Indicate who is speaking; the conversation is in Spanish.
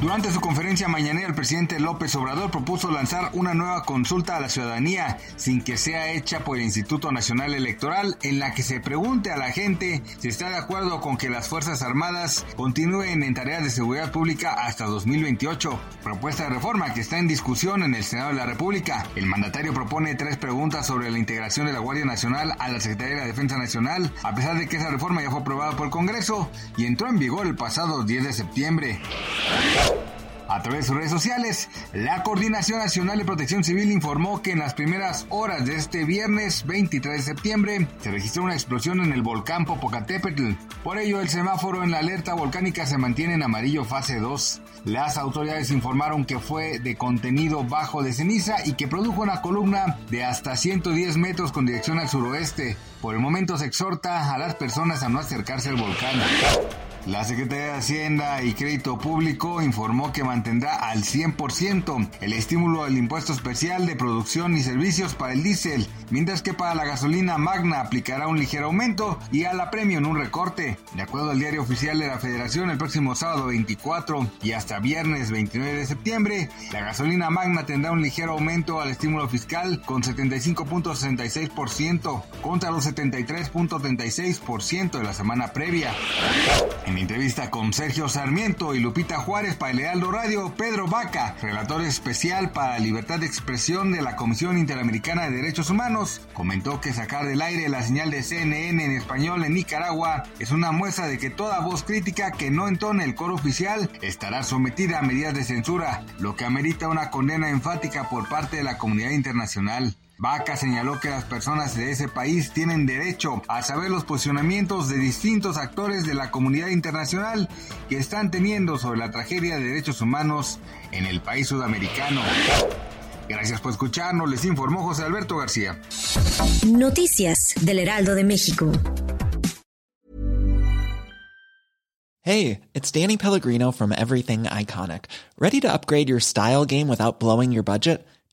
Speaker 1: Durante su conferencia mañanera, el presidente López Obrador propuso lanzar una nueva consulta a la ciudadanía sin que sea hecha por el Instituto Nacional Electoral, en la que se pregunte a la gente si está de acuerdo con que las Fuerzas Armadas continúen en tareas de seguridad pública hasta 2028. Propuesta de reforma que está en discusión en el Senado de la República. El mandatario propone tres preguntas sobre la integración de la Guardia Nacional a la Secretaría de la Defensa Nacional, a pesar de que esa reforma ya fue aprobada por el Congreso y entró en vigor el pasado 10 de septiembre. A través de sus redes sociales, la Coordinación Nacional de Protección Civil informó que en las primeras horas de este viernes 23 de septiembre se registró una explosión en el volcán Popocatépetl. Por ello, el semáforo en la alerta volcánica se mantiene en amarillo fase 2. Las autoridades informaron que fue de contenido bajo de ceniza y que produjo una columna de hasta 110 metros con dirección al suroeste. Por el momento se exhorta a las personas a no acercarse al volcán. La Secretaría de Hacienda y Crédito Público informó que mantendrá al 100% el estímulo del impuesto especial de producción y servicios para el diésel, mientras que para la gasolina magna aplicará un ligero aumento y a la premium un recorte. De acuerdo al diario oficial de la Federación, el próximo sábado 24 y hasta viernes 29 de septiembre, la gasolina magna tendrá un ligero aumento al estímulo fiscal con 75.66% contra los 73.36% de la semana previa. Entrevista con Sergio Sarmiento y Lupita Juárez para el Radio, Pedro Vaca, relator especial para libertad de expresión de la Comisión Interamericana de Derechos Humanos, comentó que sacar del aire la señal de CNN en español en Nicaragua es una muestra de que toda voz crítica que no entone el coro oficial estará sometida a medidas de censura, lo que amerita una condena enfática por parte de la comunidad internacional. Vaca señaló que las personas de ese país tienen derecho a saber los posicionamientos de distintos actores de la comunidad internacional que están teniendo sobre la tragedia de derechos humanos en el país sudamericano. Gracias por escucharnos, les informó José Alberto García.
Speaker 2: Noticias del Heraldo de México.
Speaker 3: Hey, it's Danny Pellegrino from Everything Iconic. ¿Ready to upgrade your style game without blowing your budget?